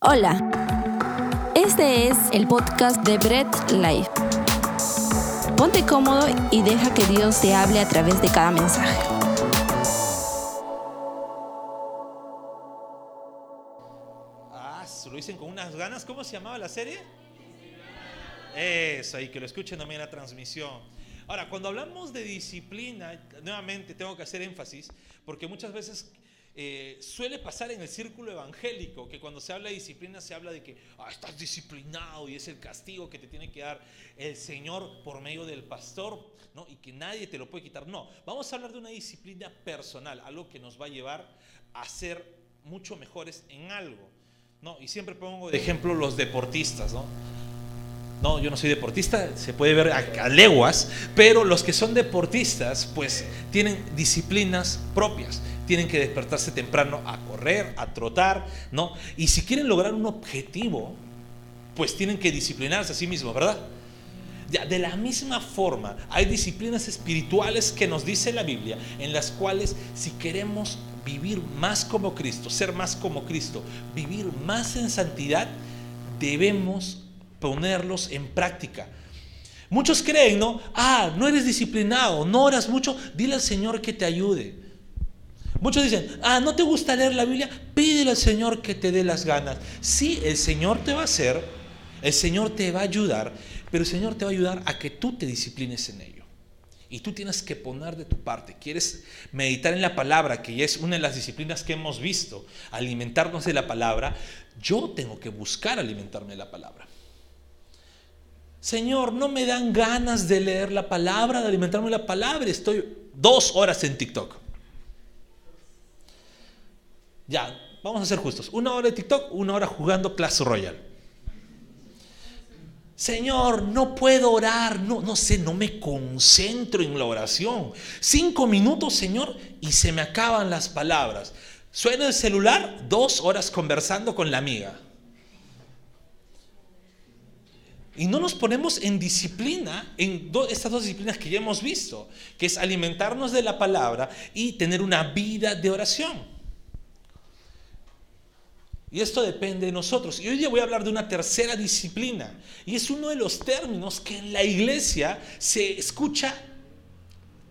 Hola, este es el podcast de Bread Life. Ponte cómodo y deja que Dios te hable a través de cada mensaje. Ah, lo dicen con unas ganas. ¿Cómo se llamaba la serie? Eso, y que lo escuchen también la transmisión. Ahora, cuando hablamos de disciplina, nuevamente tengo que hacer énfasis, porque muchas veces eh, suele pasar en el círculo evangélico que cuando se habla de disciplina se habla de que ah, estás disciplinado y es el castigo que te tiene que dar el Señor por medio del pastor, ¿no? Y que nadie te lo puede quitar. No, vamos a hablar de una disciplina personal, algo que nos va a llevar a ser mucho mejores en algo, ¿no? Y siempre pongo de ejemplo los deportistas, ¿no? No, yo no soy deportista, se puede ver a, leguas, pero los que son deportistas, pues tienen disciplinas propias. Tienen que despertarse temprano a correr, a trotar, ¿no? Y si quieren lograr un objetivo, pues tienen que disciplinarse a sí mismos, ¿verdad? Ya, de la misma forma, hay disciplinas espirituales que nos dice la Biblia, en las cuales si queremos vivir más como Cristo, ser más como Cristo, vivir más en santidad, debemos ponerlos en práctica. Muchos creen, ¿no? Ah, no eres disciplinado, no oras mucho, dile al Señor que te ayude. Muchos dicen, ah, no te gusta leer la Biblia, pídele al Señor que te dé las ganas. Sí, el Señor te va a hacer, el Señor te va a ayudar, pero el Señor te va a ayudar a que tú te disciplines en ello. Y tú tienes que poner de tu parte. Quieres meditar en la palabra, que es una de las disciplinas que hemos visto, alimentarnos de la palabra. Yo tengo que buscar alimentarme de la palabra. Señor, no me dan ganas de leer la palabra, de alimentarme la palabra. Estoy dos horas en TikTok. Ya, vamos a ser justos. Una hora de TikTok, una hora jugando Clash Royale. Señor, no puedo orar, no, no sé, no me concentro en la oración. Cinco minutos, Señor, y se me acaban las palabras. Suena el celular, dos horas conversando con la amiga. Y no nos ponemos en disciplina, en estas dos disciplinas que ya hemos visto, que es alimentarnos de la palabra y tener una vida de oración. Y esto depende de nosotros. Y hoy día voy a hablar de una tercera disciplina. Y es uno de los términos que en la iglesia se escucha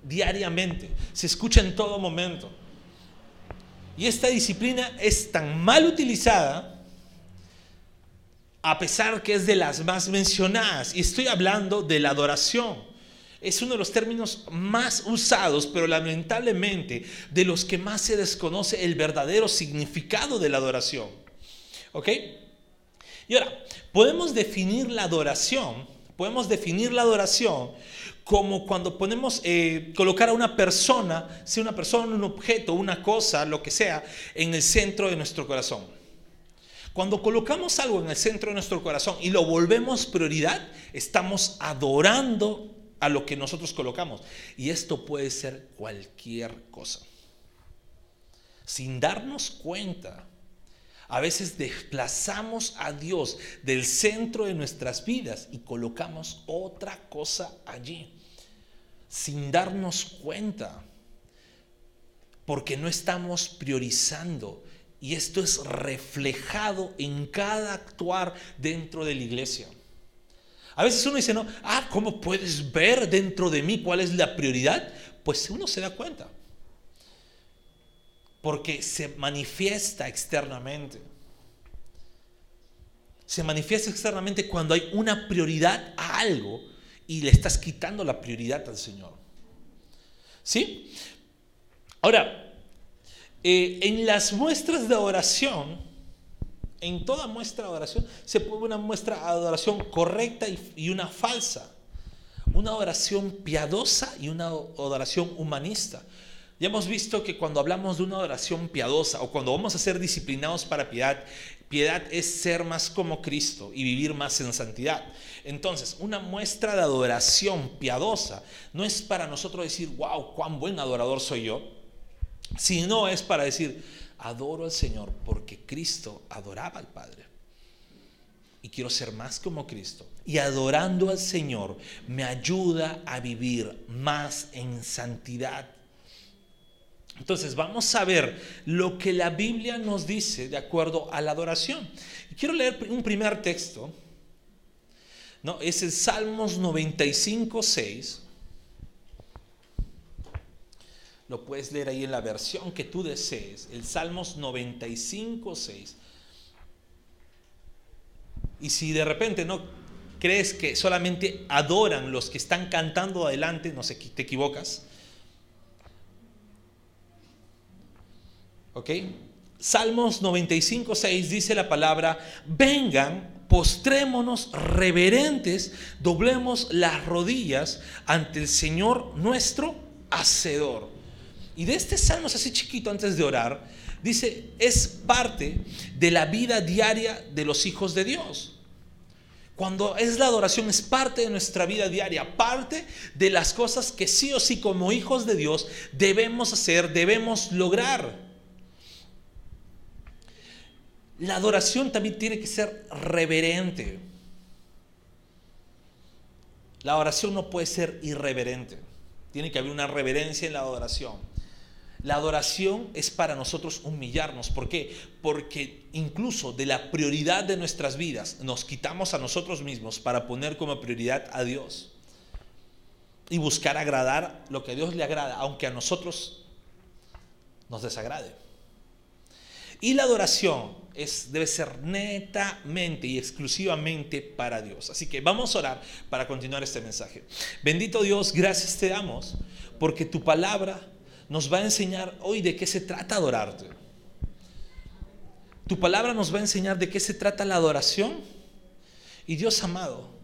diariamente, se escucha en todo momento. Y esta disciplina es tan mal utilizada a pesar que es de las más mencionadas. Y estoy hablando de la adoración. Es uno de los términos más usados, pero lamentablemente de los que más se desconoce el verdadero significado de la adoración. ¿Ok? Y ahora, podemos definir la adoración, podemos definir la adoración como cuando ponemos, eh, colocar a una persona, sea una persona, un objeto, una cosa, lo que sea, en el centro de nuestro corazón. Cuando colocamos algo en el centro de nuestro corazón y lo volvemos prioridad, estamos adorando a lo que nosotros colocamos. Y esto puede ser cualquier cosa. Sin darnos cuenta, a veces desplazamos a Dios del centro de nuestras vidas y colocamos otra cosa allí. Sin darnos cuenta. Porque no estamos priorizando y esto es reflejado en cada actuar dentro de la iglesia. A veces uno dice, no, ah, ¿cómo puedes ver dentro de mí cuál es la prioridad? Pues uno se da cuenta. Porque se manifiesta externamente. Se manifiesta externamente cuando hay una prioridad a algo y le estás quitando la prioridad al Señor. ¿Sí? Ahora, eh, en las muestras de oración, en toda muestra de oración, se pone una muestra de adoración correcta y, una falsa. Una oración piadosa y una adoración humanista. Ya hemos visto que cuando hablamos de una adoración piadosa o cuando vamos a ser disciplinados para piedad, piedad es ser más como Cristo y vivir más en santidad. Entonces, una muestra de adoración piadosa no es para nosotros decir, wow, cuán buen adorador soy yo, si no es para decir, adoro al Señor porque Cristo adoraba al Padre. Y quiero ser más como Cristo. Y adorando al Señor me ayuda a vivir más en santidad. Entonces vamos a ver lo que la Biblia nos dice de acuerdo a la adoración. quiero leer un primer texto. ¿no? Es el Salmos 95, 6. Lo puedes leer ahí en la versión que tú desees. El Salmos 95, 6. Y si de repente no crees que solamente adoran los que están cantando adelante, no sé, te equivocas. ¿Ok? Salmos 95, 6 dice la palabra, vengan, postrémonos reverentes, doblemos las rodillas ante el Señor nuestro Hacedor. Y de este salmo así chiquito antes de orar, dice, es parte de la vida diaria de los hijos de Dios. Cuando es la adoración es parte de nuestra vida diaria, parte de las cosas que sí o sí como hijos de Dios debemos hacer, debemos lograr. La adoración también tiene que ser reverente. La oración no puede ser irreverente. Tiene que haber una reverencia en la adoración. La adoración es para nosotros humillarnos. ¿Por qué? Porque incluso de la prioridad de nuestras vidas nos quitamos a nosotros mismos para poner como prioridad a Dios. Y buscar agradar lo que a Dios le agrada, aunque a nosotros nos desagrade. Y la adoración es, debe ser netamente y exclusivamente para Dios. Así que vamos a orar para continuar este mensaje. Bendito Dios, gracias te damos porque tu palabra nos va a enseñar hoy de qué se trata adorarte. Tu palabra nos va a enseñar de qué se trata la adoración. Y Dios amado,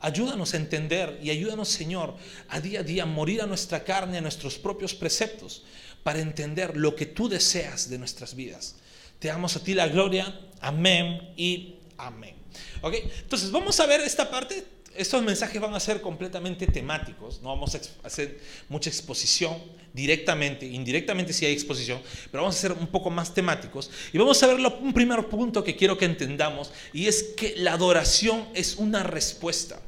ayúdanos a entender y ayúdanos Señor a día a día morir a nuestra carne, a nuestros propios preceptos, para entender lo que tú deseas de nuestras vidas. Te damos a ti la gloria. Amén y amén. ¿Ok? Entonces vamos a ver esta parte estos mensajes van a ser completamente temáticos, no vamos a hacer mucha exposición directamente, indirectamente si hay exposición, pero vamos a ser un poco más temáticos. Y vamos a ver un primer punto que quiero que entendamos, y es que la adoración es una respuesta.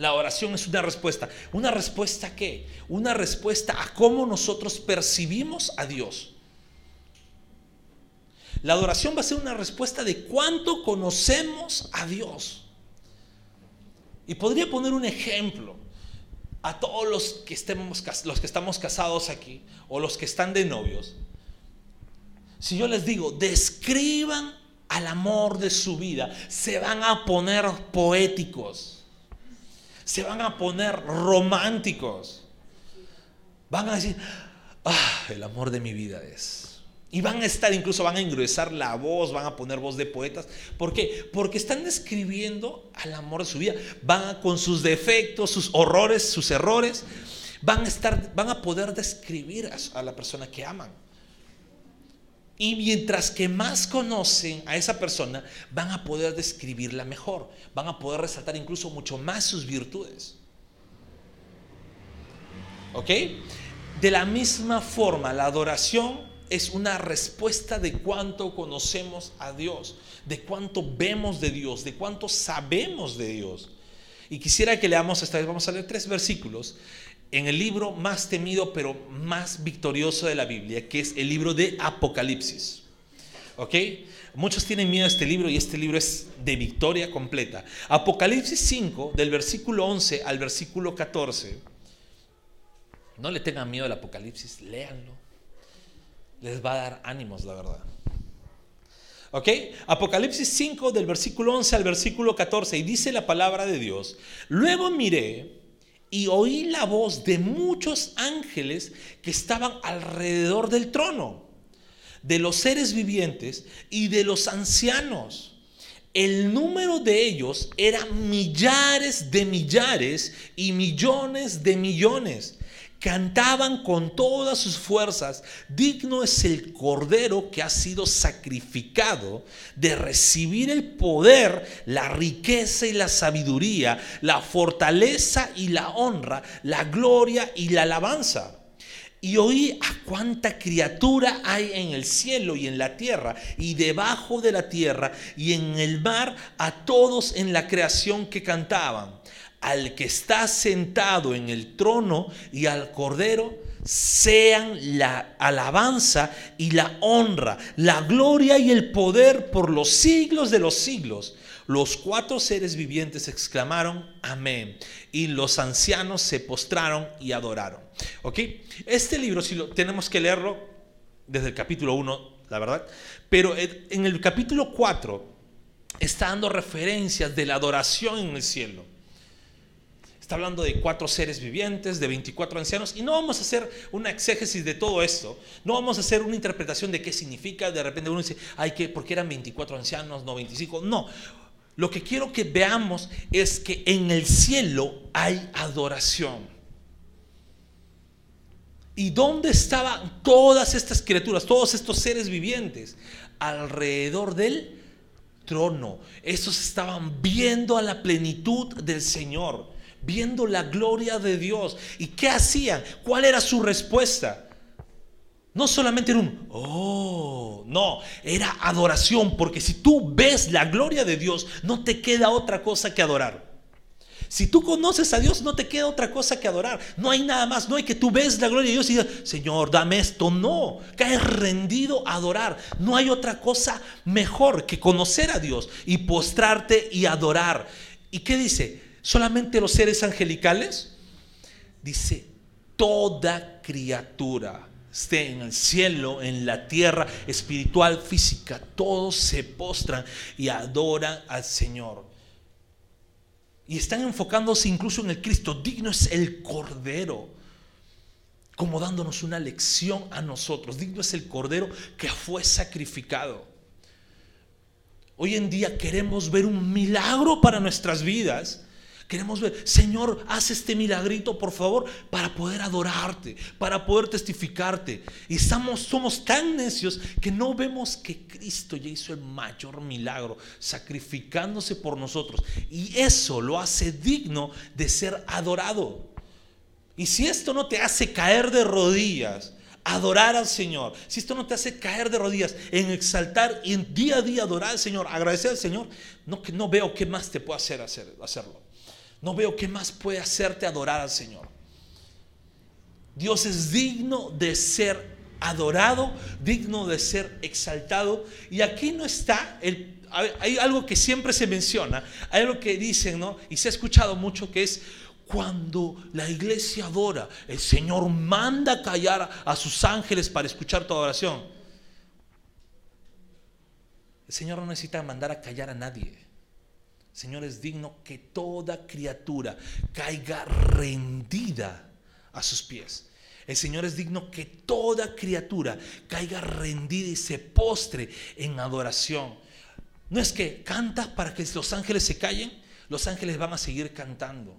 La oración es una respuesta. ¿Una respuesta a qué? Una respuesta a cómo nosotros percibimos a Dios. La adoración va a ser una respuesta de cuánto conocemos a Dios. Y podría poner un ejemplo a todos los que, estemos, los que estamos casados aquí o los que están de novios. Si yo les digo, describan al amor de su vida, se van a poner poéticos, se van a poner románticos, van a decir, ah, el amor de mi vida es y van a estar, incluso van a ingresar la voz, van a poner voz de poetas. ¿Por qué? Porque están describiendo al amor de su vida. Van con sus defectos, sus horrores, sus errores. Van a, estar, van a poder describir a, la persona que aman. Y mientras que más conocen a esa persona, van a poder describirla mejor. Van a poder resaltar incluso mucho más sus virtudes. ¿Ok? De la misma forma, la adoración es una respuesta de cuánto conocemos a Dios, de cuánto vemos de Dios, de cuánto sabemos de Dios. Y quisiera que leamos esta vez, vamos a leer tres versículos en el libro más temido pero más victorioso de la Biblia, que es el libro de Apocalipsis. ¿Ok? Muchos tienen miedo a este libro y este libro es de victoria completa. Apocalipsis 5, del versículo 11 al versículo 14. No le tengan miedo al Apocalipsis, léanlo les va a dar ánimos, la verdad. ¿Ok? Apocalipsis 5 del versículo 11 al versículo 14 y dice la palabra de Dios, luego miré y oí la voz de muchos ángeles que estaban alrededor del trono, de los seres vivientes y de los ancianos. El número de ellos era millares de millares y millones de millones cantaban con todas sus fuerzas, digno es el cordero que ha sido sacrificado de recibir el poder, la riqueza y la sabiduría, la fortaleza y la honra, la gloria y la alabanza. Y oí a cuánta criatura hay en el cielo y en la tierra y debajo de la tierra y en el mar, a todos en la creación que cantaban al que está sentado en el trono y al cordero sean la alabanza y la honra, la gloria y el poder por los siglos de los siglos. Los cuatro seres vivientes exclamaron, amén. Y los ancianos se postraron y adoraron. ¿Ok? Este libro, si lo tenemos que leerlo desde el capítulo 1, la verdad, pero en el capítulo 4 está dando referencias de la adoración en el cielo. Está hablando de cuatro seres vivientes, de 24 ancianos, y no vamos a hacer una exégesis de todo esto, no vamos a hacer una interpretación de qué significa, de repente uno dice, ay, que porque eran 24 ancianos, no 25, no. Lo que quiero que veamos es que en el cielo hay adoración. ¿Y dónde estaban todas estas criaturas, todos estos seres vivientes? Alrededor del trono. Estos estaban viendo a la plenitud del Señor viendo la gloria de Dios. ¿Y qué hacían? ¿Cuál era su respuesta? No solamente era un, oh, no, era adoración, porque si tú ves la gloria de Dios, no te queda otra cosa que adorar. Si tú conoces a Dios, no te queda otra cosa que adorar. No hay nada más, no hay que tú ves la gloria de Dios y digas, Señor, dame esto. No, caes rendido a adorar. No hay otra cosa mejor que conocer a Dios y postrarte y adorar. ¿Y qué dice? Solamente los seres angelicales. Dice, toda criatura, esté en el cielo, en la tierra, espiritual, física, todos se postran y adoran al Señor. Y están enfocándose incluso en el Cristo. Digno es el Cordero, como dándonos una lección a nosotros. Digno es el Cordero que fue sacrificado. Hoy en día queremos ver un milagro para nuestras vidas Queremos ver, Señor, haz este milagrito, por favor, para poder adorarte, para poder testificarte. Y estamos, somos tan necios que no vemos que Cristo ya hizo el mayor milagro, sacrificándose por nosotros. Y eso lo hace digno de ser adorado. Y si esto no te hace caer de rodillas, adorar al Señor, si esto no te hace caer de rodillas en exaltar y en día a día adorar al Señor, agradecer al Señor, no, no veo qué más te puede hacer, hacer hacerlo. No veo qué más puede hacerte adorar al Señor. Dios es digno de ser adorado, digno de ser exaltado. Y aquí no está el... Hay algo que siempre se menciona, hay algo que dicen, ¿no? Y se ha escuchado mucho que es cuando la iglesia adora, el Señor manda callar a sus ángeles para escuchar tu adoración. El Señor no necesita mandar a callar a nadie. Señor, es digno que toda criatura caiga rendida a sus pies. El Señor es digno que toda criatura caiga rendida y se postre en adoración. No es que cantas para que los ángeles se callen, los ángeles van a seguir cantando.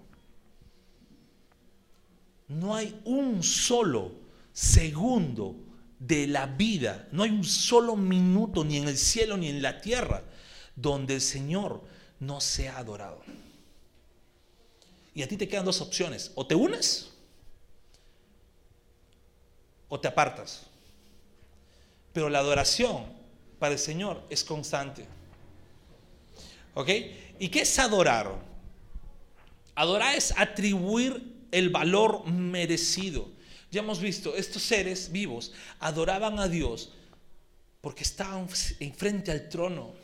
No hay un solo segundo de la vida, no hay un solo minuto ni en el cielo ni en la tierra donde el Señor no sea adorado. Y a ti te quedan dos opciones. O te unes o te apartas. Pero la adoración para el Señor es constante. ¿Ok? ¿Y qué es adorar? Adorar es atribuir el valor merecido. Ya hemos visto, estos seres vivos adoraban a Dios porque estaban enfrente al trono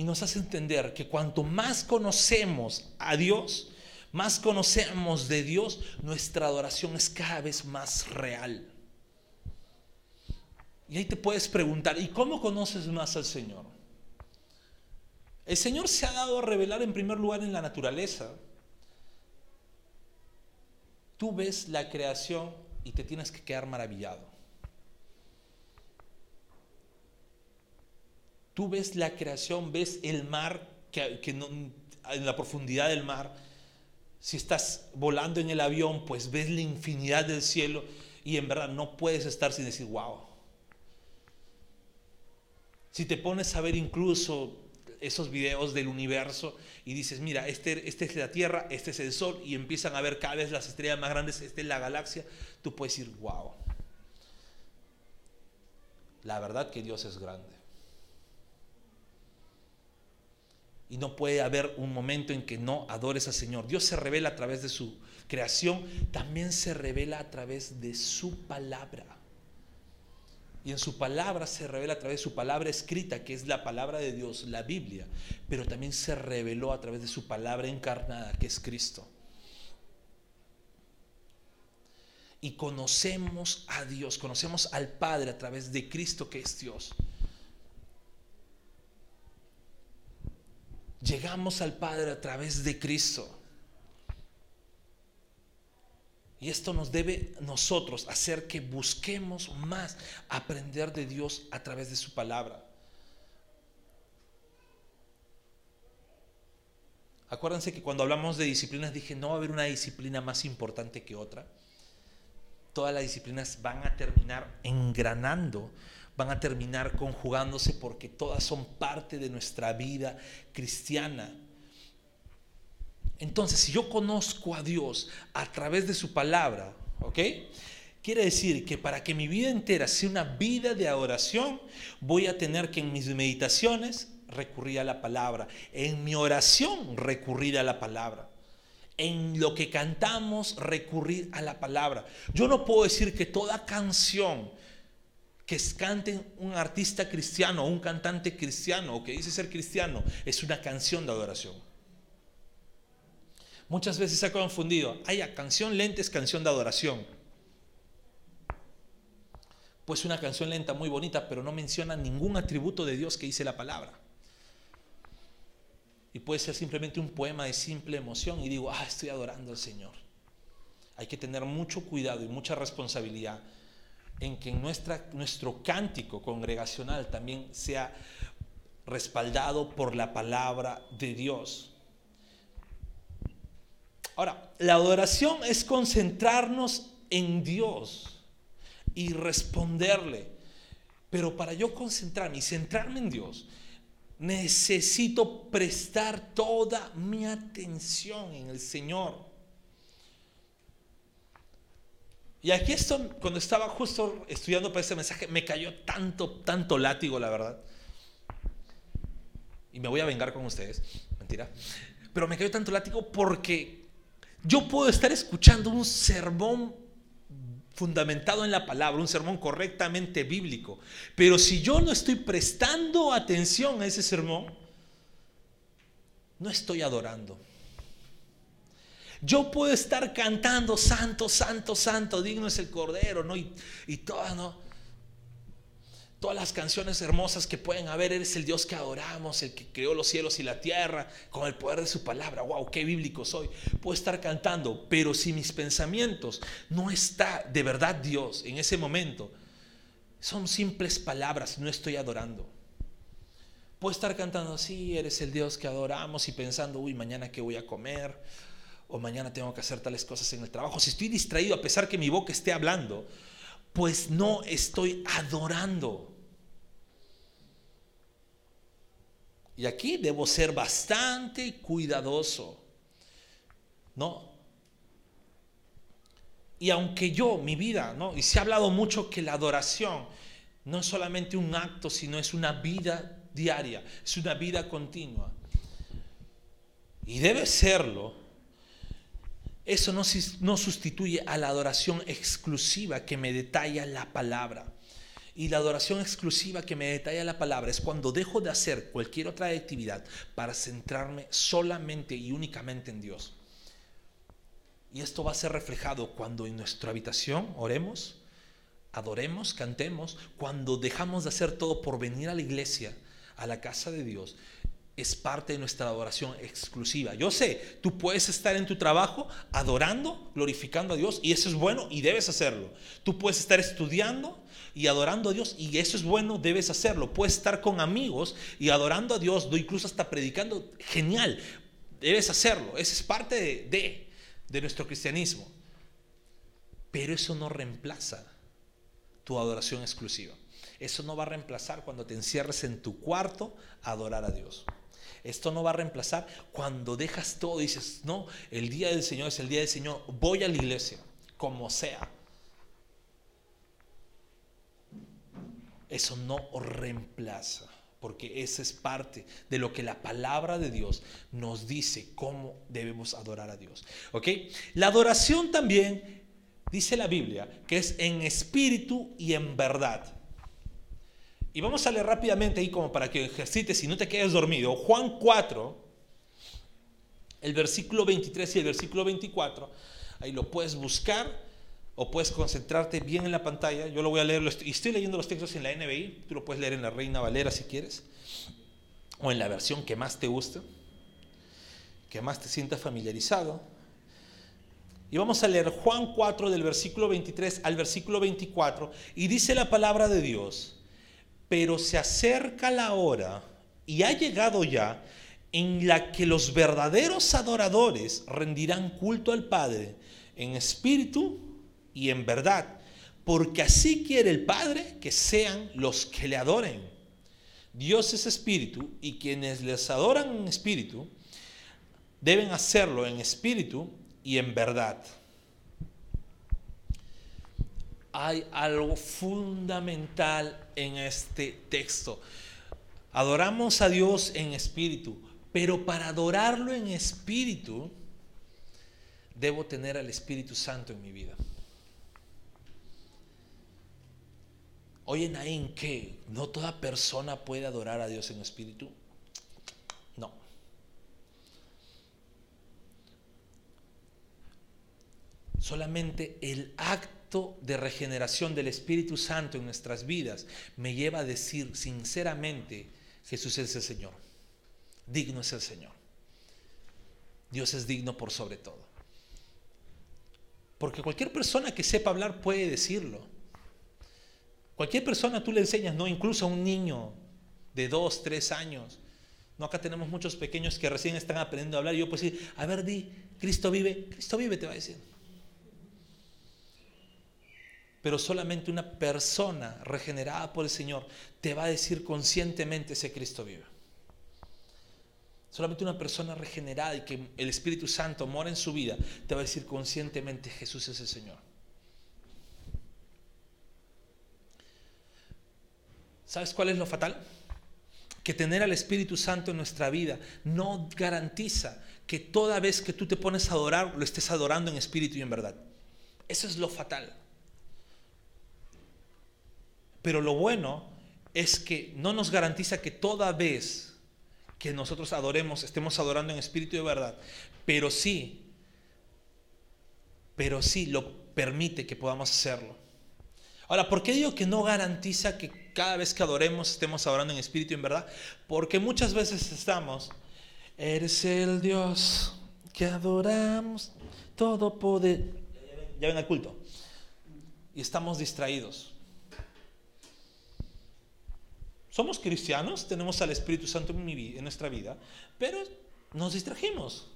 y nos hace entender que cuanto más conocemos a Dios, más conocemos de Dios, nuestra adoración es cada vez más real. Y ahí te puedes preguntar, ¿y cómo conoces más al Señor? El Señor se ha dado a revelar en primer lugar en la naturaleza. Tú ves la creación y te tienes que quedar maravillado. Tú ves la creación, ves el mar, que, en la profundidad del mar. Si estás volando en el avión, pues ves la infinidad del cielo y en verdad no puedes estar sin decir, wow. Si te pones a ver incluso esos videos del universo y dices, mira, este, este es la Tierra, este es el Sol, y empiezan a ver cada vez las estrellas más grandes, esta es la galaxia, tú puedes decir, wow. La verdad que Dios es grande. Y no puede haber un momento en que no adores al Señor. Dios se revela a través de su creación, también se revela a través de su palabra. Y en su palabra se revela a través de su palabra escrita, que es la palabra de Dios, la Biblia. Pero también se reveló a través de su palabra encarnada, que es Cristo. Y conocemos a Dios, conocemos al Padre a través de Cristo, que es Dios. Llegamos al Padre a través de Cristo. Y esto nos debe nosotros hacer que busquemos más aprender de Dios a través de su palabra. Acuérdense que cuando hablamos de disciplinas dije, no va a haber una disciplina más importante que otra. Todas las disciplinas van a terminar engranando, van a terminar conjugándose porque todas son parte de nuestra vida cristiana. Entonces, si yo conozco a Dios a través de su palabra, ¿ok? Quiere decir que para que mi vida entera sea una vida de adoración, voy a tener que en mis meditaciones recurrir a la palabra, en mi oración recurrir a la palabra, en lo que cantamos recurrir a la palabra. Yo no puedo decir que toda canción que cante un artista cristiano un cantante cristiano o que dice ser cristiano es una canción de adoración. Muchas veces se ha confundido. Ay, canción lenta es canción de adoración. Pues una canción lenta muy bonita, pero no menciona ningún atributo de Dios que dice la palabra. Y puede ser simplemente un poema de simple emoción y digo, ah, estoy adorando al Señor. Hay que tener mucho cuidado y mucha responsabilidad en que nuestra, nuestro cántico congregacional también sea respaldado por la palabra de Dios. Ahora, la adoración es concentrarnos en Dios y responderle. Pero para yo concentrarme y centrarme en Dios, necesito prestar toda mi atención en el Señor. Y aquí esto, cuando estaba justo estudiando para este mensaje, me cayó tanto, tanto látigo, la verdad. Y me voy a vengar con ustedes, mentira. Pero me cayó tanto látigo porque yo puedo estar escuchando un sermón fundamentado en la palabra, un sermón correctamente bíblico, pero si yo no estoy prestando atención a ese sermón, no estoy adorando. Yo puedo estar cantando, santo, santo, santo, digno es el Cordero, ¿no? Y, y todas, ¿no? todas las canciones hermosas que pueden haber. Eres el Dios que adoramos, el que creó los cielos y la tierra con el poder de su palabra. ¡Wow! ¡Qué bíblico soy! Puedo estar cantando, pero si mis pensamientos no está de verdad Dios en ese momento, son simples palabras, no estoy adorando. Puedo estar cantando, sí, eres el Dios que adoramos y pensando, uy, mañana qué voy a comer, o mañana tengo que hacer tales cosas en el trabajo. Si estoy distraído, a pesar que mi boca esté hablando, pues no estoy adorando. Y aquí debo ser bastante cuidadoso. ¿No? Y aunque yo, mi vida, ¿no? Y se ha hablado mucho que la adoración no es solamente un acto, sino es una vida diaria, es una vida continua. Y debe serlo. Eso no, sustituye a la adoración exclusiva que me detalla la palabra. Y la adoración exclusiva que me detalla la palabra es cuando dejo de hacer cualquier otra actividad para centrarme solamente y únicamente en Dios. Y esto va a ser reflejado cuando en nuestra habitación oremos, adoremos, cantemos, cuando dejamos de hacer todo por venir a la iglesia, a la casa de Dios es parte de nuestra adoración exclusiva. Yo sé, tú puedes estar en tu trabajo adorando, glorificando a Dios, y eso es bueno y debes hacerlo. Tú puedes estar estudiando y adorando a Dios, y eso es bueno, debes hacerlo. Puedes estar con amigos y adorando a Dios, incluso hasta predicando, genial, debes hacerlo. Eso es parte de, de, de nuestro cristianismo. Pero eso no reemplaza tu adoración exclusiva. Eso no va a reemplazar cuando te encierres en tu cuarto a adorar a Dios. Esto no va a reemplazar cuando dejas todo, dices, no, el día del Señor es el día del Señor, voy a la iglesia, como sea. Eso no reemplaza porque esa es parte de lo que la palabra de Dios nos dice cómo debemos adorar a Dios. ¿Ok? La adoración también, dice la Biblia, que es en espíritu y en verdad. Y vamos a leer rápidamente ahí como para que ejercites y no te quedes dormido. Juan 4, el versículo 23 y el versículo 24, ahí lo puedes buscar o puedes concentrarte bien en la pantalla. Yo lo voy a leer, y estoy leyendo los textos en la NBI, tú lo puedes leer en la Reina Valera si quieres, o en la versión que más te guste, que más te sientas familiarizado. Y vamos a leer Juan 4 del versículo 23 al versículo 24, y dice la palabra de Dios, pero se acerca la hora, y ha llegado ya, en la que los verdaderos adoradores rendirán culto al Padre en espíritu y en verdad, porque así quiere el Padre que sean los que le adoren. Dios es espíritu y quienes les adoran en espíritu deben hacerlo en espíritu y en verdad. Hay algo fundamental en este texto. Adoramos a Dios en espíritu, pero para adorarlo en espíritu, debo tener al Espíritu Santo en mi vida. Oye, Naín, ¿qué? ¿No toda persona puede adorar a Dios en espíritu? No. Solamente el de regeneración del Espíritu Santo en nuestras vidas me lleva a decir sinceramente, Jesús es el Señor. Digno es el Señor. Dios es digno por sobre todo. Porque cualquier persona que sepa hablar puede decirlo. Cualquier persona tú le enseñas, no, incluso a un niño de dos, tres años. No, acá tenemos muchos pequeños que recién están aprendiendo a hablar. Y yo puedo decir, a ver, di, Cristo vive, Cristo vive, te va a decir. Pero solamente una persona regenerada por el Señor te va a decir conscientemente ese Cristo vive. Solamente una persona regenerada y que el Espíritu Santo mora en su vida te va a decir conscientemente Jesús es el Señor. ¿Sabes cuál es lo fatal? Que tener al Espíritu Santo en nuestra vida no garantiza que toda vez que tú te pones a adorar, lo estés adorando en espíritu y en verdad. Eso es lo fatal. Pero lo bueno es que no nos garantiza que toda vez que nosotros adoremos, estemos adorando en espíritu en verdad. Pero sí, pero sí lo permite que podamos hacerlo. Ahora, ¿por qué digo que no garantiza que cada vez que adoremos estemos adorando en espíritu y en verdad? Porque muchas veces estamos, eres el Dios que adoramos, todo poder. Ya ven al culto. Y estamos distraídos. Somos cristianos, tenemos al Espíritu Santo en, en nuestra vida, pero nos distrajimos.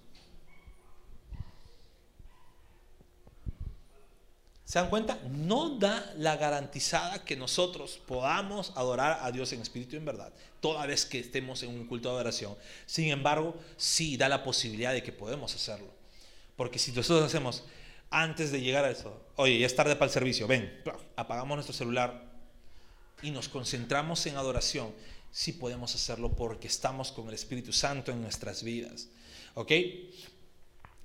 ¿Se dan cuenta? No da la garantizada que nosotros podamos adorar a Dios en espíritu y en verdad, toda vez que estemos en un culto de adoración. Sin embargo, sí da la posibilidad de que podemos hacerlo. Porque si nosotros hacemos antes de llegar a eso, oye, ya es tarde para el servicio, ven, apagamos nuestro celular y nos concentramos en adoración, sí podemos hacerlo porque estamos con el Espíritu Santo en nuestras vidas. ¿Ok?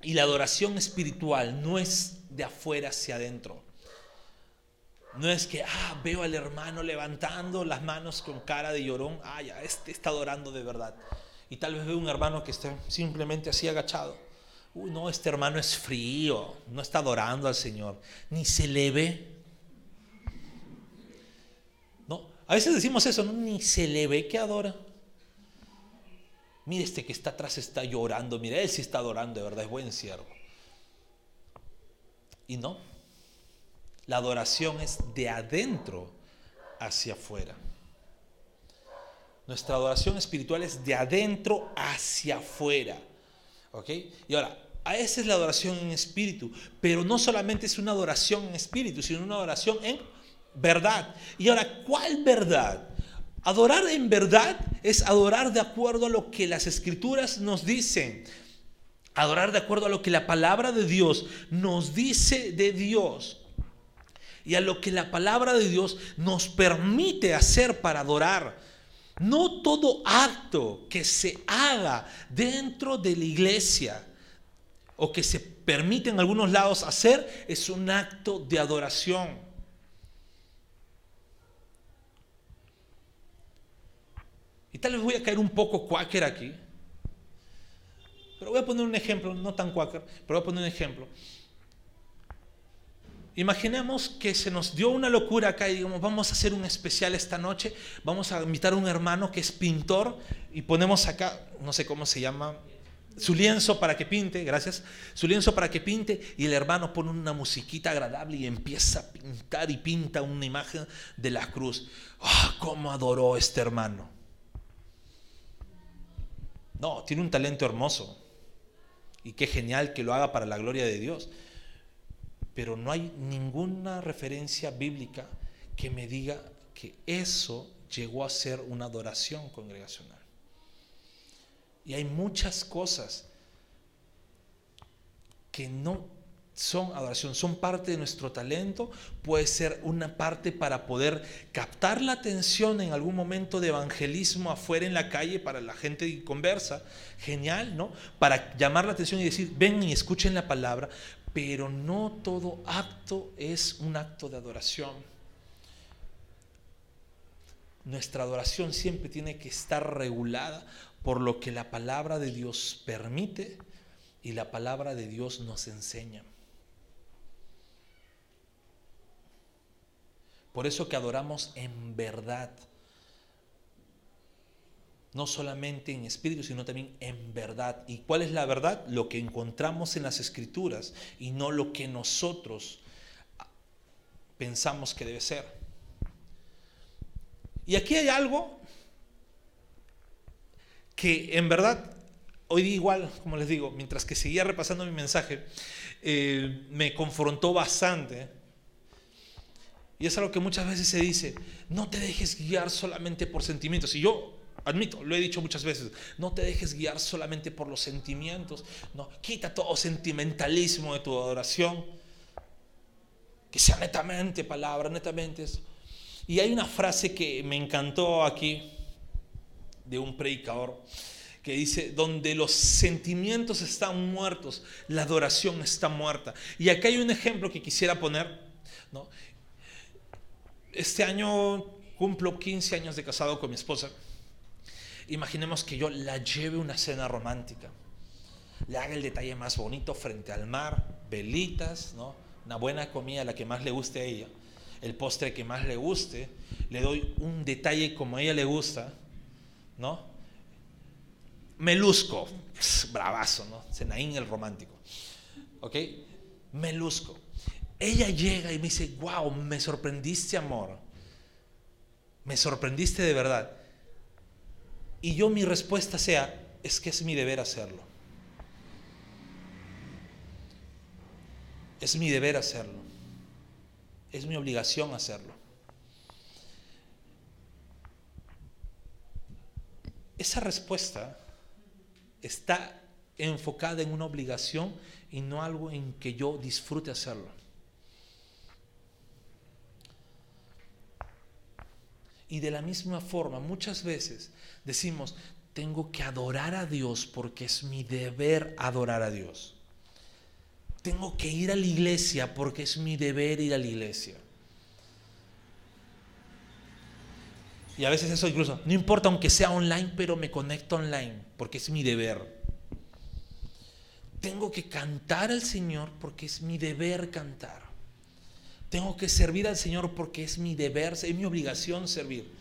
Y la adoración espiritual no es de afuera hacia adentro. No es que, ah, veo al hermano levantando las manos con cara de llorón, ah, ya, este está adorando de verdad. Y tal vez veo un hermano que está simplemente así agachado. Uy, no, este hermano es frío, no está adorando al Señor, ni se le ve. No, a veces decimos eso, ¿no? ni se le ve que adora. Mire, este que está atrás está llorando. Mira, él sí está adorando, de verdad, es buen siervo. Y no. La adoración es de adentro hacia afuera. Nuestra adoración espiritual es de adentro hacia afuera. ¿Ok? Y ahora, a esa es la adoración en espíritu. Pero no solamente es una adoración en espíritu, sino una adoración en verdad. Y ahora, ¿cuál verdad? Adorar en verdad es adorar de acuerdo a lo que las escrituras nos dicen. Adorar de acuerdo a lo que la palabra de Dios nos dice de Dios. Y a lo que la palabra de Dios nos permite hacer para adorar. No todo acto que se haga dentro de la iglesia o que se permite en algunos lados hacer es un acto de adoración. Tal vez voy a caer un poco cuáquer aquí. Pero voy a poner un ejemplo, no tan cuáquer, pero voy a poner un ejemplo. Imaginemos que se nos dio una locura acá y digamos, vamos a hacer un especial esta noche, vamos a invitar a un hermano que es pintor y ponemos acá, no sé cómo se llama, su lienzo para que pinte, gracias, su lienzo para que pinte y el hermano pone una musiquita agradable y empieza a pintar y pinta una imagen de la cruz. ¡Ah, cómo adoró este hermano! No, tiene un talento hermoso y qué genial que lo haga para la gloria de Dios. Pero no hay ninguna referencia bíblica que me diga que eso llegó a ser una adoración congregacional. Y hay muchas cosas que no son adoración, son parte de nuestro talento, puede ser una parte para poder captar la atención en algún momento de evangelismo afuera en la calle para la gente conversa, genial, ¿no? Para llamar la atención y decir, ven y escuchen la palabra, pero no todo acto es un acto de adoración. Nuestra adoración siempre tiene que estar regulada por lo que la palabra de Dios permite y la palabra de Dios nos enseña. Por eso que adoramos en verdad. No solamente en espíritu, sino también en verdad. ¿Y cuál es la verdad? Lo que encontramos en las escrituras y no lo que nosotros pensamos que debe ser. Y aquí hay algo que en verdad, hoy día igual, como les digo, mientras que seguía repasando mi mensaje, eh, me confrontó bastante. Y es algo que muchas veces se dice, no te dejes guiar solamente por sentimientos. Y yo admito, lo he dicho muchas veces, no te dejes guiar solamente por los sentimientos. No, quita todo sentimentalismo de tu adoración. Que sea netamente palabra, netamente eso. Y hay una frase que me encantó aquí, de un predicador que dice, donde los sentimientos están muertos, la adoración está muerta. Y acá hay un ejemplo que quisiera poner. ¿no? Este año cumplo 15 años de casado con mi esposa. Imaginemos que yo la lleve una cena romántica. Le haga el detalle más bonito frente al mar, velitas, ¿no? una buena comida, la que más le guste a ella, el postre que más le guste. Le doy un detalle como a ella le gusta ¿no? Melusco, bravazo, ¿no? Senaín el romántico, ¿ok? Melusco. Ella llega y me dice, wow, me sorprendiste, amor. Me sorprendiste de verdad. Y yo mi respuesta sea, es que es mi deber hacerlo. Es mi deber hacerlo. Es mi obligación hacerlo. Esa respuesta está enfocada en una obligación y no algo en que yo disfrute hacerlo. Y de la misma forma, muchas veces decimos, tengo que adorar a Dios porque es mi deber adorar a Dios. Tengo que ir a la iglesia porque es mi deber ir a la iglesia. Y a veces eso incluso, no importa aunque sea online, pero me conecto online, porque es mi deber. Tengo que cantar al Señor porque es mi deber cantar. Tengo que servir al Señor porque es mi deber, es mi obligación servir.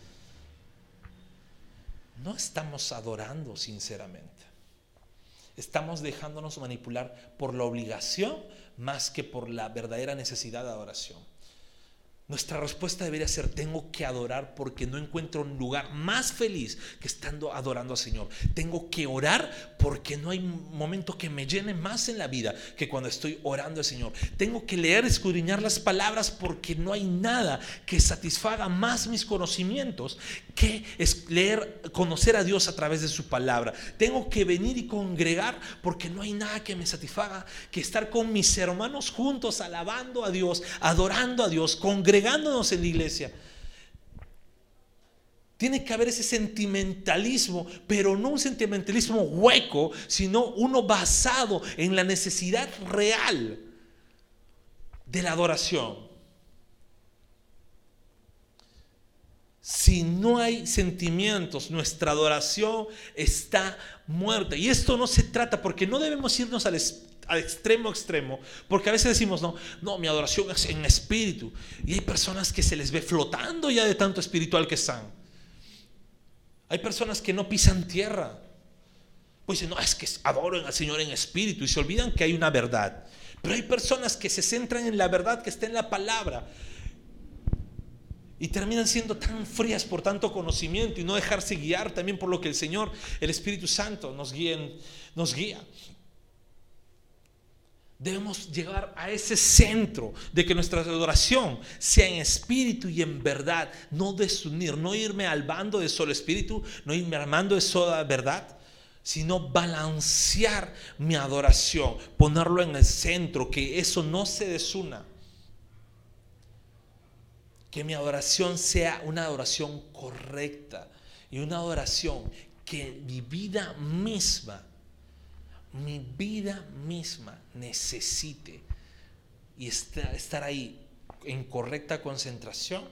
No estamos adorando sinceramente. Estamos dejándonos manipular por la obligación más que por la verdadera necesidad de adoración. Nuestra respuesta debería ser, tengo que adorar porque no encuentro un lugar más feliz que estando adorando al Señor. Tengo que orar porque no hay momento que me llene más en la vida que cuando estoy orando al Señor. Tengo que leer, escudriñar las palabras porque no hay nada que satisfaga más mis conocimientos que leer, conocer a Dios a través de su palabra. Tengo que venir y congregar porque no hay nada que me satisfaga que estar con mis hermanos juntos alabando a Dios, adorando a Dios, congregando en la iglesia. Tiene que haber ese sentimentalismo, pero no un sentimentalismo hueco, sino uno basado en la necesidad real de la adoración. Si no hay sentimientos, nuestra adoración está muerta. Y esto no se trata porque no debemos irnos al, extremo extremo, porque a veces decimos, no, no, mi adoración es en espíritu. Y hay personas que se les ve flotando ya de tanto espiritual que están. Hay personas que no pisan tierra. Pues dicen, no, es que adoran al Señor en espíritu y se olvidan que hay una verdad. Pero hay personas que se centran en la verdad que está en la palabra y terminan siendo tan frías por tanto conocimiento y no dejarse guiar también por lo que el Señor, el Espíritu Santo nos, nos guía. Debemos llegar a ese centro de que nuestra adoración sea en espíritu y en verdad, no desunir, no irme al bando de solo espíritu, no irme armando de sola verdad, sino balancear mi adoración, ponerlo en el centro, que eso no se desuna. Que mi adoración sea una adoración correcta y una adoración que mi vida misma, mi vida misma necesite y estar, ahí en correcta concentración,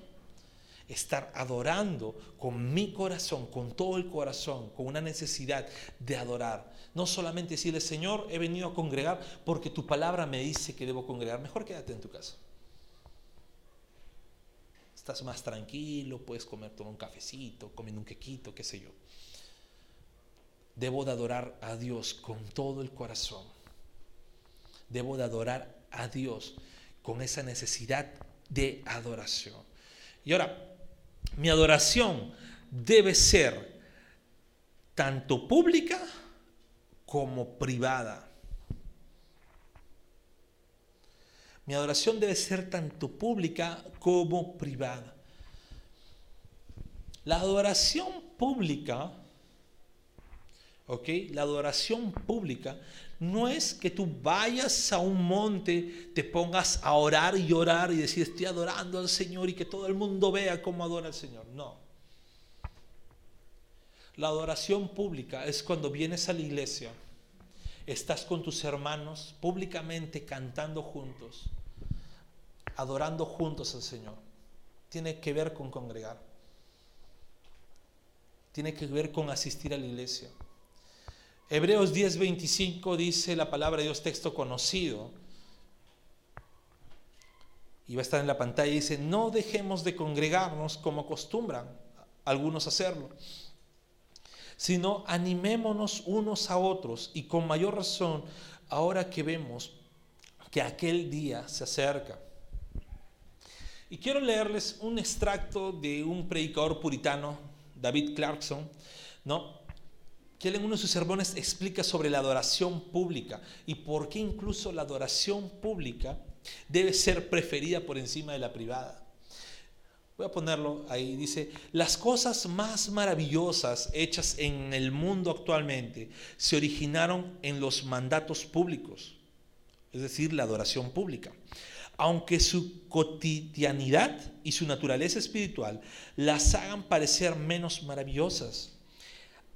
estar adorando con mi corazón, con todo el corazón, con una necesidad de adorar. No solamente decirle, Señor, he venido a congregar porque tu palabra me dice que debo congregar. Mejor quédate en tu casa estás más tranquilo, puedes comer todo un cafecito, comiendo un quequito, qué sé yo. Debo de adorar a Dios con todo el corazón. Debo de adorar a Dios con esa necesidad de adoración. Y ahora, mi adoración debe ser tanto pública como privada. Mi adoración debe ser tanto pública como privada. La adoración pública, La adoración pública no es que tú vayas a un monte, te pongas a orar y llorar y decir estoy adorando al Señor y que todo el mundo vea cómo adora al Señor. No. La adoración pública es cuando vienes a la iglesia, estás con tus hermanos públicamente cantando juntos adorando juntos al Señor. Tiene que ver con congregar. Tiene que ver con asistir a la iglesia. Hebreos 10:25 dice la palabra de Dios, texto conocido. Y va a estar en la pantalla. Dice, no dejemos de congregarnos como acostumbran algunos hacerlo, sino animémonos unos a otros y con mayor razón ahora que vemos que aquel día se acerca. Y quiero leerles un extracto de un predicador puritano, David Clarkson, ¿no? Que él en uno de sus sermones explica sobre la adoración pública y por qué incluso la adoración pública debe ser preferida por encima de la privada. Voy a ponerlo ahí. Dice, las cosas más maravillosas hechas en el mundo actualmente se originaron en los mandatos públicos, es decir, la adoración pública aunque su cotidianidad y su naturaleza espiritual las hagan parecer menos maravillosas.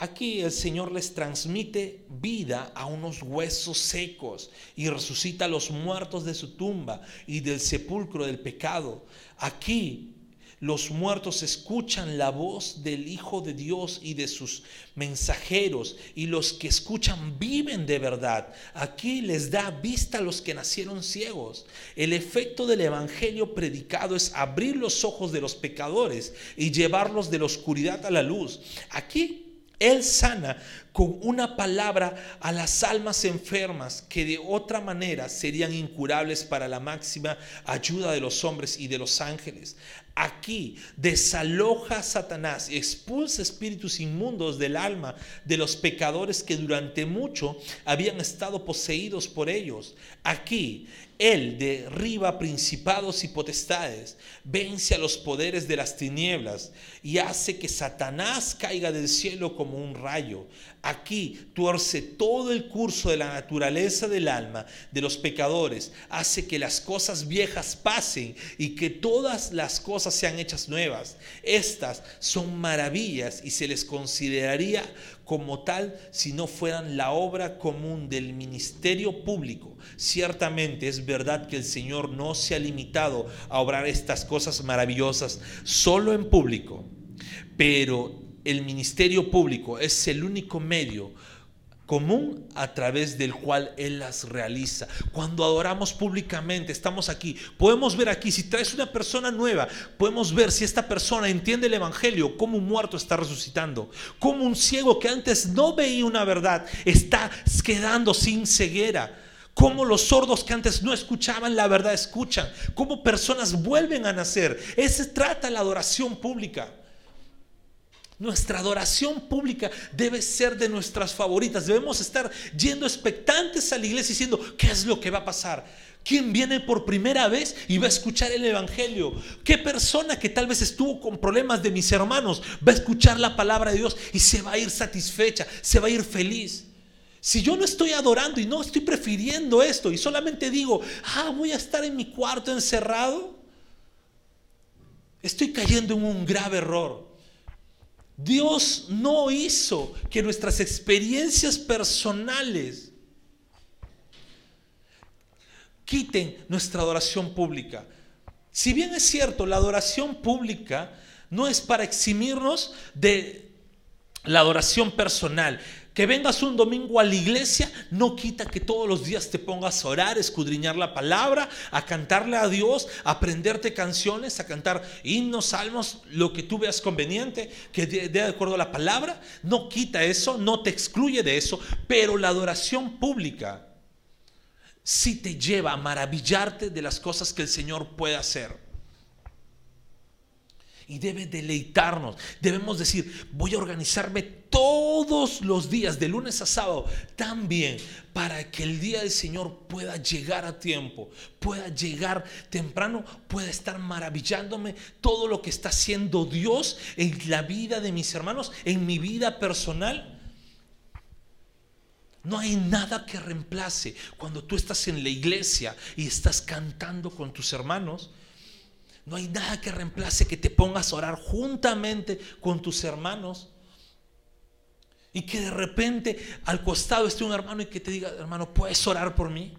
Aquí el Señor les transmite vida a unos huesos secos y resucita a los muertos de su tumba y del sepulcro del pecado. Aquí los muertos escuchan la voz del Hijo de Dios y de sus mensajeros, y los que escuchan viven de verdad. Aquí les da vista a los que nacieron ciegos. El efecto del Evangelio predicado es abrir los ojos de los pecadores y llevarlos de la oscuridad a la luz. Aquí él sana con una palabra a las almas enfermas que de otra manera serían incurables para la máxima ayuda de los hombres y de los ángeles. Aquí desaloja a Satanás y expulsa espíritus inmundos del alma de los pecadores que durante mucho habían estado poseídos por ellos. Aquí Él derriba principados y potestades, vence a los poderes de las tinieblas y hace que Satanás caiga del cielo como un rayo. Aquí tuerce todo el curso de la naturaleza del alma de los pecadores, hace que las cosas viejas pasen y que todas las cosas sean hechas nuevas. Estas son maravillas y se les consideraría como tal si no fueran la obra común del ministerio público. Ciertamente es verdad que el Señor no se ha limitado a obrar estas cosas maravillosas solo en público, pero el ministerio público es el único medio común a través del cual Él las realiza. Cuando adoramos públicamente, estamos aquí, podemos ver aquí, si traes una persona nueva, podemos ver si esta persona entiende el Evangelio, cómo un muerto está resucitando, cómo un ciego que antes no veía una verdad está quedando sin ceguera. Cómo los sordos que antes no escuchaban la verdad escuchan. Cómo personas vuelven a nacer. Ese trata la adoración pública. Nuestra adoración pública debe ser de nuestras favoritas. Debemos estar yendo expectantes a la iglesia diciendo, ¿qué es lo que va a pasar? ¿Quién viene por primera vez y va a escuchar el Evangelio? ¿Qué persona que tal vez estuvo con problemas de mis hermanos va a escuchar la palabra de Dios y se va a ir satisfecha, se va a ir feliz? Si yo no estoy adorando y no estoy prefiriendo esto y solamente digo, ah, voy a estar en mi cuarto encerrado, estoy cayendo en un grave error. Dios no hizo que nuestras experiencias personales quiten nuestra adoración pública. Si bien es cierto, la adoración pública no es para eximirnos de la adoración personal. Que vengas un domingo a la iglesia no quita que todos los días te pongas a orar, escudriñar la palabra, a cantarle a Dios, a aprenderte canciones, a cantar himnos, salmos, lo que tú veas conveniente, que de, de acuerdo a la palabra. No quita eso, no te excluye de eso, pero la adoración pública sí te lleva a maravillarte de las cosas que el Señor puede hacer y debe deleitarnos. Debemos decir, voy a organizarme todos los días, de lunes a sábado, también para que el día del Señor pueda llegar a tiempo, pueda llegar temprano, pueda estar maravillándome todo lo que está haciendo Dios en la vida de mis hermanos, en mi vida personal. No hay nada que reemplace cuando tú estás en la iglesia y estás cantando con tus hermanos no hay nada que reemplace que te pongas a orar juntamente con tus hermanos. Y que de repente al costado esté un hermano y que te diga, hermano, ¿puedes orar por mí?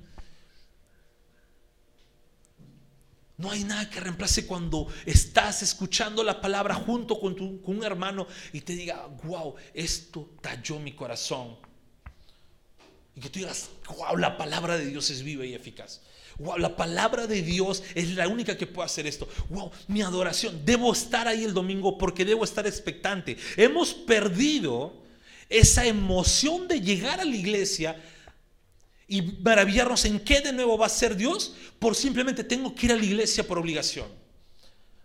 No hay nada que reemplace cuando estás escuchando la palabra junto con, con, un hermano y te diga, wow, esto talló mi corazón. Y que tú digas, wow, la palabra de Dios es viva y eficaz. Wow, la palabra de Dios es la única que puede hacer esto. Wow, mi adoración. Debo estar ahí el domingo porque debo estar expectante. Hemos perdido esa emoción de llegar a la iglesia y maravillarnos en qué de nuevo va a ser Dios por simplemente tengo que ir a la iglesia por obligación.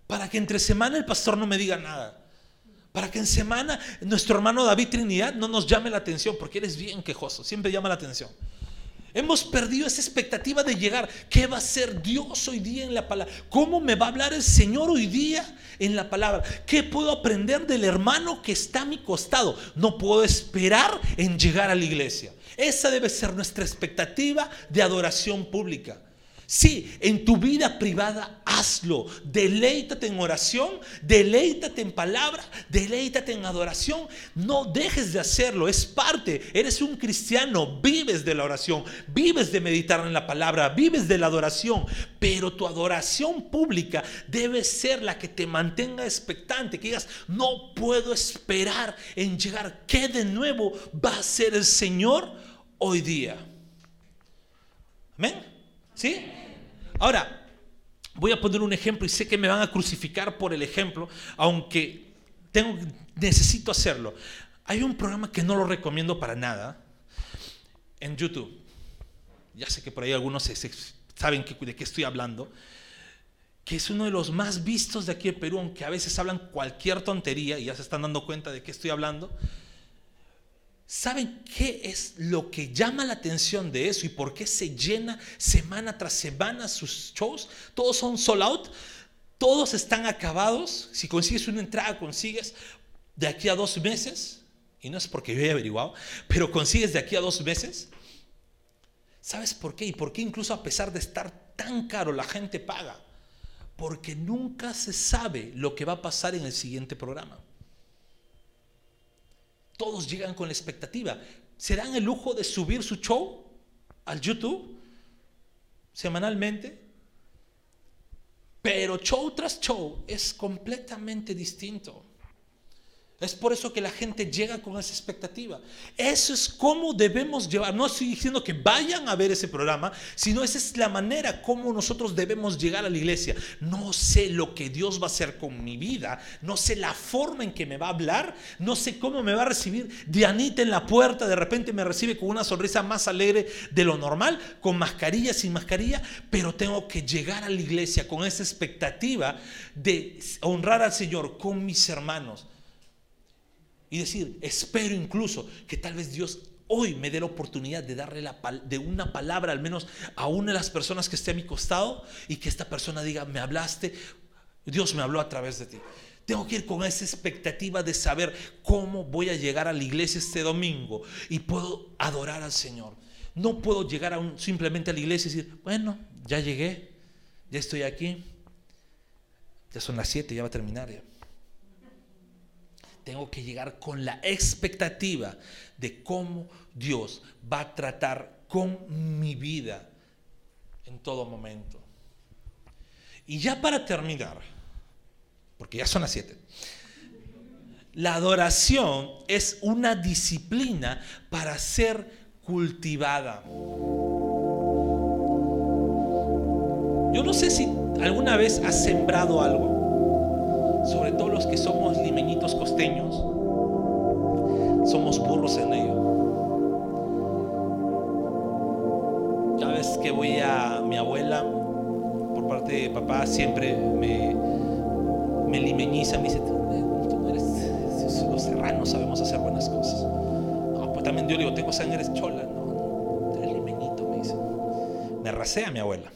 Para que entre semana el pastor no me diga nada. Para que en semana nuestro hermano David Trinidad no nos llame la atención porque eres bien quejoso, siempre llama la atención. Hemos perdido esa expectativa de llegar. ¿Qué va a ser Dios hoy día en la palabra? ¿Cómo me va a hablar el Señor hoy día en la palabra? ¿Qué puedo aprender del hermano que está a mi costado? No puedo esperar en llegar a la iglesia. Esa debe ser nuestra expectativa de adoración pública. Sí, en tu vida privada hazlo. Deleítate en oración, deleítate en palabra, deleítate en adoración. No dejes de hacerlo, es parte. Eres un cristiano, vives de la oración, vives de meditar en la palabra, vives de la adoración. Pero tu adoración pública debe ser la que te mantenga expectante, que digas, no puedo esperar en llegar. ¿Qué de nuevo va a ser el Señor hoy día? Amén. ¿Sí? Ahora, voy a poner un ejemplo y sé que me van a crucificar por el ejemplo, aunque tengo, necesito hacerlo. Hay un programa que no lo recomiendo para nada en YouTube. Ya sé que por ahí algunos saben de qué estoy hablando. Que es uno de los más vistos de aquí en Perú, aunque a veces hablan cualquier tontería y ya se están dando cuenta de qué estoy hablando ¿Saben qué es lo que llama la atención de eso y por qué se llena semana tras semana sus shows? Todos son sold out, todos están acabados. Si consigues una entrada, consigues de aquí a dos meses y no es porque yo haya averiguado, pero consigues de aquí a dos meses. ¿Sabes por qué? Y por qué incluso a pesar de estar tan caro la gente paga. Porque nunca se sabe lo que va a pasar en el siguiente programa. Todos llegan con la expectativa. ¿Se dan el lujo de subir su show al YouTube semanalmente? Pero show tras show es completamente distinto. Es por eso que la gente llega con esa expectativa. Eso es como debemos llevar. No estoy diciendo que vayan a ver ese programa, sino esa es la manera como nosotros debemos llegar a la iglesia. No sé lo que Dios va a hacer con mi vida, no sé la forma en que me va a hablar, no sé cómo me va a recibir. Dianita en la puerta de repente me recibe con una sonrisa más alegre de lo normal, con mascarilla, sin mascarilla, pero tengo que llegar a la iglesia con esa expectativa de honrar al Señor con mis hermanos y decir, espero incluso que tal vez Dios hoy me dé la oportunidad de darle la, de una palabra al menos a una de las personas que esté a mi costado y que esta persona diga, me hablaste, Dios me habló a través de ti. Tengo que ir con esa expectativa de saber cómo voy a llegar a la iglesia este domingo y puedo adorar al Señor. No puedo llegar a un, simplemente a la iglesia y decir, bueno, ya llegué, ya estoy aquí, ya son las 7, ya va a terminar ya tengo que llegar con la expectativa de cómo Dios va a tratar con mi vida en todo momento. Y ya para terminar, porque ya son las siete, la adoración es una disciplina para ser cultivada. Yo no sé si alguna vez has sembrado algo sobre todo los que somos limeñitos costeños, somos burros en ello. Cada vez que voy a mi abuela, por parte de papá, siempre me, me limeñiza, me dice, tú eres, los serranos sabemos hacer buenas cosas. No, pues también yo digo, tengo sangre chola, no, no, eres limeñito, me dice. Me rasea mi abuela.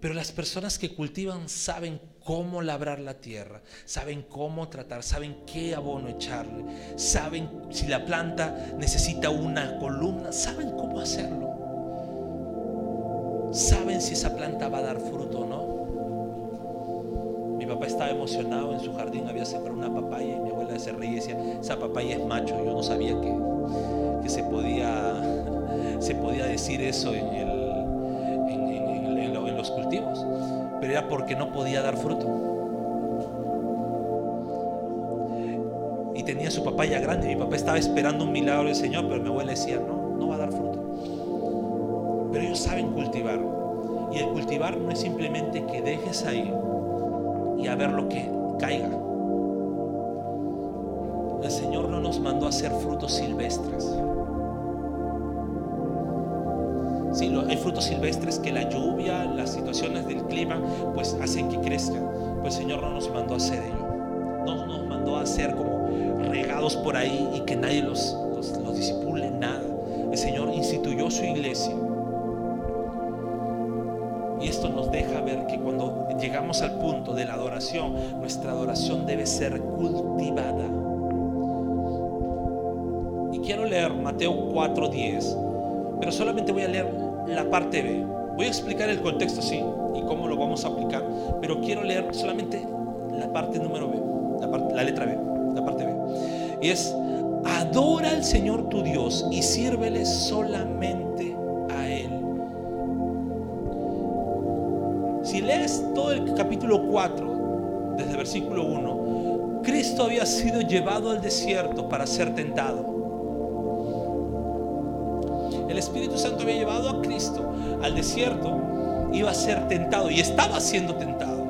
Pero las personas que cultivan saben cómo labrar la tierra, saben cómo tratar, saben qué abono echarle, saben si la planta necesita una columna, saben cómo hacerlo. Saben si esa planta va a dar fruto o no. Mi papá estaba emocionado en su jardín, había sembrado una papaya y mi abuela se reía y decía, esa papaya es macho. Yo no sabía que, que se, podía, se podía decir eso en el porque no podía dar fruto. Y tenía su papaya grande. Mi papá estaba esperando un milagro del Señor, pero mi abuela decía, no, no va a dar fruto. Pero ellos saben cultivar. Y el cultivar no es simplemente que dejes ahí y a ver lo que caiga. El Señor no nos mandó a hacer frutos silvestres. Frutos silvestres que la lluvia, las situaciones del clima, pues hacen que crezcan. Pues el Señor no nos mandó a hacer ello. No nos mandó a hacer como regados por ahí y que nadie los, los, los disipule, nada. El Señor instituyó su iglesia. Y esto nos deja ver que cuando llegamos al punto de la adoración, nuestra adoración debe ser cultivada. Y quiero leer Mateo 4:10, pero solamente voy a leer la parte B. Voy a explicar el contexto, sí, y cómo lo vamos a aplicar, pero quiero leer solamente la parte número B, la, la letra B, la parte B. Y es, adora al Señor tu Dios y sírvele solamente a Él. Si lees todo el capítulo 4, desde versículo 1, Cristo había sido llevado al desierto para ser tentado el Espíritu Santo había llevado a Cristo al desierto, iba a ser tentado y estaba siendo tentado.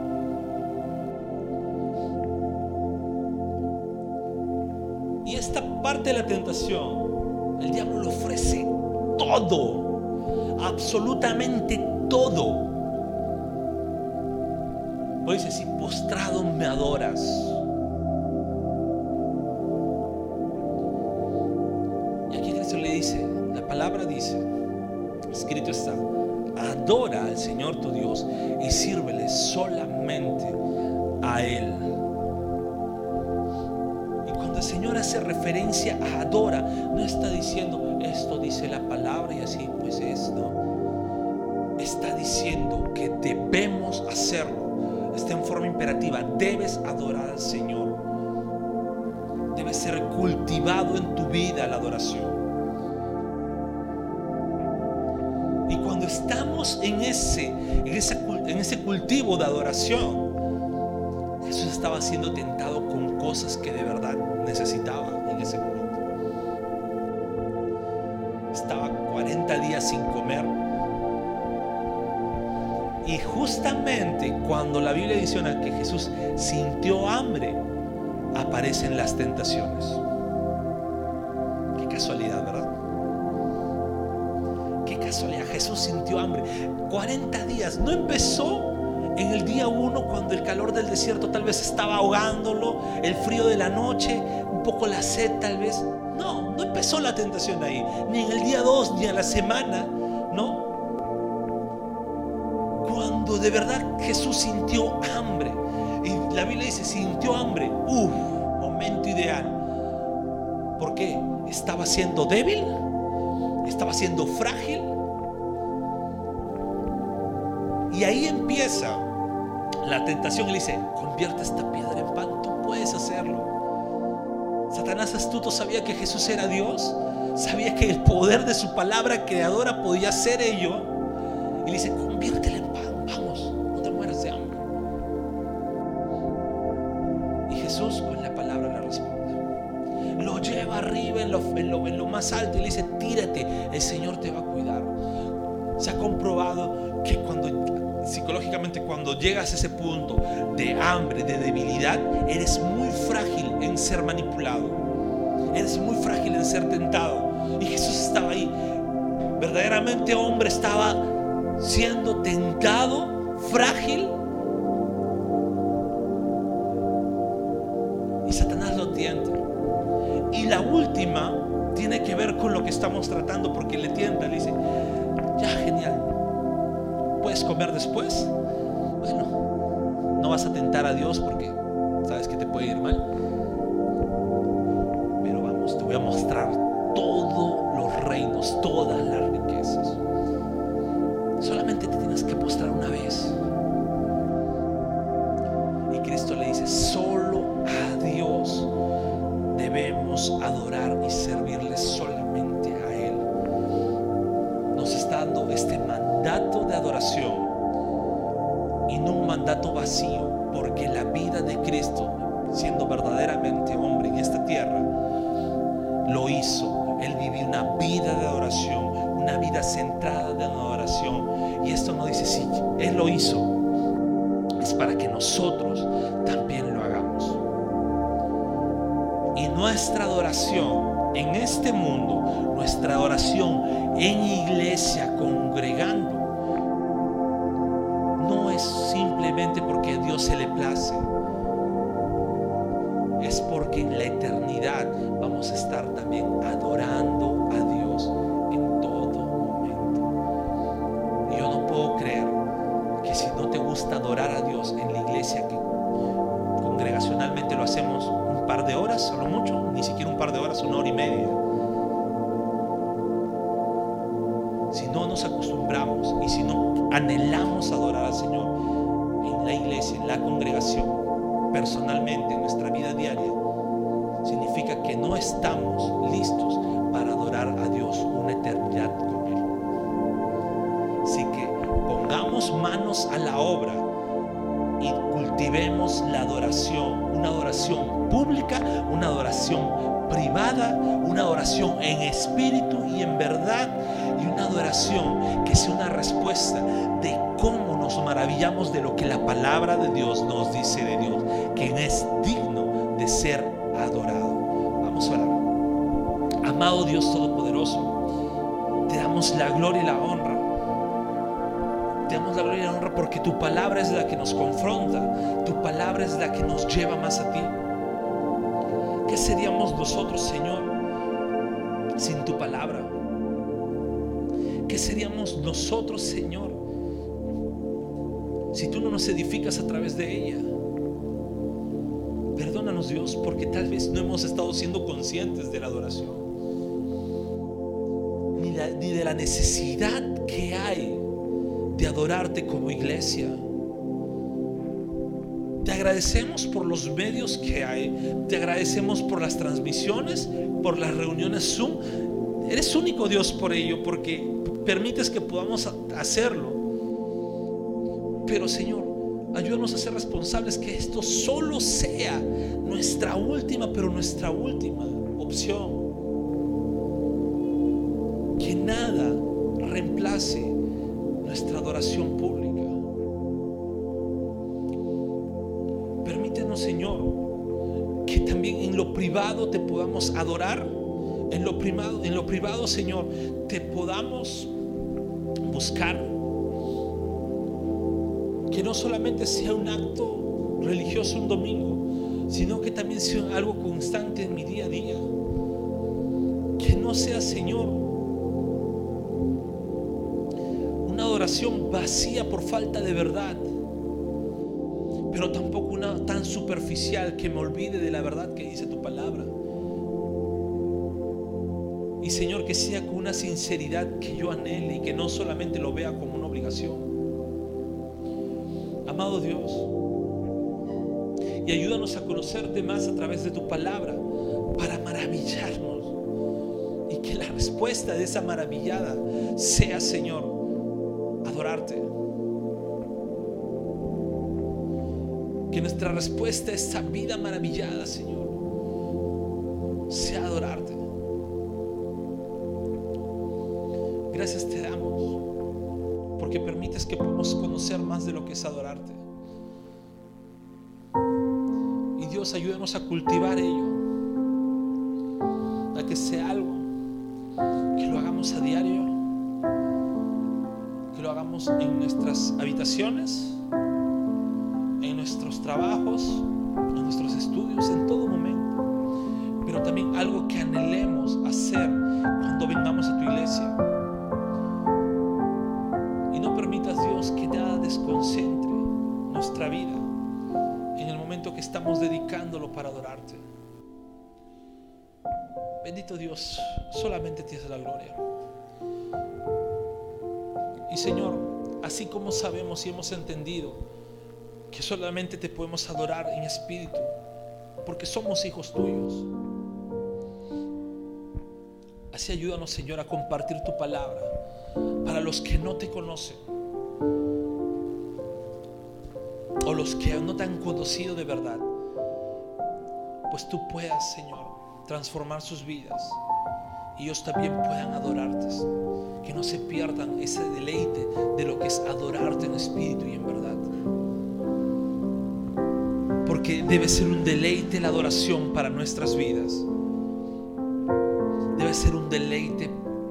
Y esta parte de la tentación, el diablo le ofrece todo, absolutamente todo. Pues dice, si postrado me adoras, adora, no está diciendo esto dice la palabra y así pues es, no. Está diciendo que debemos hacerlo. Está en forma imperativa. Debes adorar al Señor. Debe ser cultivado en tu vida la adoración. Y cuando estamos en ese, en ese, en ese cultivo de adoración, Jesús estaba siendo tentado con cosas que de verdad necesitaba ese momento. Estaba 40 días sin comer. Y justamente cuando la Biblia dice que Jesús sintió hambre, aparecen las tentaciones. Qué casualidad, ¿verdad? Qué casualidad. Jesús sintió hambre. 40 días. No empezó en el día uno cuando el calor del desierto tal vez estaba ahogándolo, el frío de la noche, un poco la sed tal vez. No, no empezó la tentación ahí. Ni en el día dos, ni a la semana. No. Cuando de verdad Jesús sintió hambre. Y la Biblia dice, sintió hambre. Uf, momento ideal. ¿Por qué? ¿Estaba siendo débil? ¿Estaba siendo frágil? Y ahí empieza la tentación y le dice, convierte esta piedra en pan, tú puedes hacerlo. Satanás astuto sabía que Jesús era Dios, sabía que el poder de su palabra creadora podía ser ello. Y le dice, conviértela en pan, vamos, no te mueras de hambre. Y Jesús con la palabra le responde. Lo lleva arriba en lo, en lo más alto y le dice, tírate, el Señor te va a cuidar. Llegas a ese punto de hambre, de debilidad, eres muy frágil en ser manipulado. Eres muy frágil en ser tentado. Y Jesús estaba ahí. Verdaderamente hombre estaba siendo tentado, frágil. Y Satanás lo tienta. Y la última tiene que ver con lo que estamos tratando porque le tienta, le dice, ya genial, puedes comer después, espíritu y en verdad y una adoración que sea una respuesta de cómo nos maravillamos de lo que la palabra de Dios nos dice de Dios, quien es digno de ser adorado. Vamos a orar. Amado Dios Todopoderoso, te damos la gloria y la honra. Te damos la gloria y la honra porque tu palabra es la que nos confronta, tu palabra es la que nos lleva más a ti. ¿Qué seríamos nosotros, Señor, sin tu palabra? ¿Qué seríamos nosotros, Señor, si tú no nos edificas a través de ella? Perdónanos Dios, porque tal vez no hemos estado siendo conscientes de la adoración, ni, ni de la necesidad que hay de adorarte como iglesia. Te agradecemos por los medios que hay, te agradecemos por las transmisiones, por las reuniones Zoom. Eres único Dios por ello, porque permites que podamos hacerlo. Pero Señor, ayúdanos a ser responsables que esto solo sea nuestra última, pero nuestra última opción. Que nada reemplace nuestra adoración privado te podamos adorar. En lo privado, en lo privado, Señor, te podamos buscar. Que no solamente sea un acto religioso un domingo, sino que también sea algo constante en mi día a día. Que no sea, Señor, una adoración vacía por falta de verdad, pero tampoco una tan superficial que me olvide de la verdad que dice tu palabra. Y Señor, que sea con una sinceridad que yo anhele y que no solamente lo vea como una obligación. Amado Dios, y ayúdanos a conocerte más a través de tu palabra para maravillarnos. Y que la respuesta de esa maravillada sea, Señor, adorarte. Nuestra respuesta a esta vida maravillada, Señor, sea adorarte. Gracias te damos porque permites que podamos conocer más de lo que es adorarte. Y Dios, ayúdanos a cultivar ello, a que sea algo que lo hagamos a diario, que lo hagamos en nuestras habitaciones, trabajos, en nuestros estudios, en todo momento, pero también algo que anhelemos hacer cuando vengamos a tu iglesia. Y no permitas, Dios, que nada desconcentre nuestra vida en el momento que estamos dedicándolo para adorarte. Bendito Dios, solamente tienes la gloria. Y Señor, así como sabemos y hemos entendido que solamente te podemos adorar en espíritu, porque somos hijos tuyos. Así ayúdanos, Señor, a compartir tu palabra para los que no te conocen o los que no te han conocido de verdad. Pues tú puedas, Señor, transformar sus vidas y ellos también puedan adorarte. Que no se pierdan ese deleite de lo que es adorarte en espíritu y en verdad. Porque debe ser un deleite la adoración para nuestras vidas. Debe ser un deleite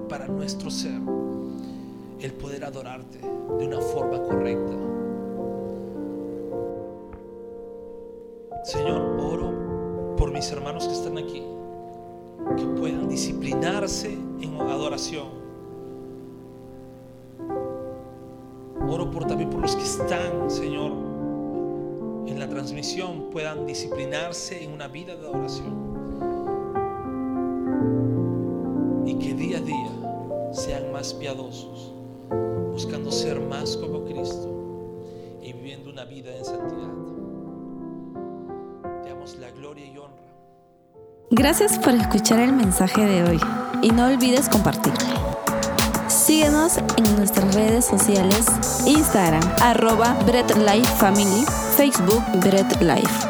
para nuestro ser el poder adorarte de una forma correcta. Señor, oro por mis hermanos que están aquí, que puedan disciplinarse en adoración. Oro por también por los que están, Señor, transmisión, puedan disciplinarse en una vida de adoración. Y que día a día sean más piadosos, buscando ser más como Cristo y viviendo una vida en santidad. Te damos la gloria y honra. Gracias por escuchar el mensaje de hoy y no olvides compartirlo. Síguenos en nuestras redes sociales, Instagram, arroba Bread Facebook Bread Life.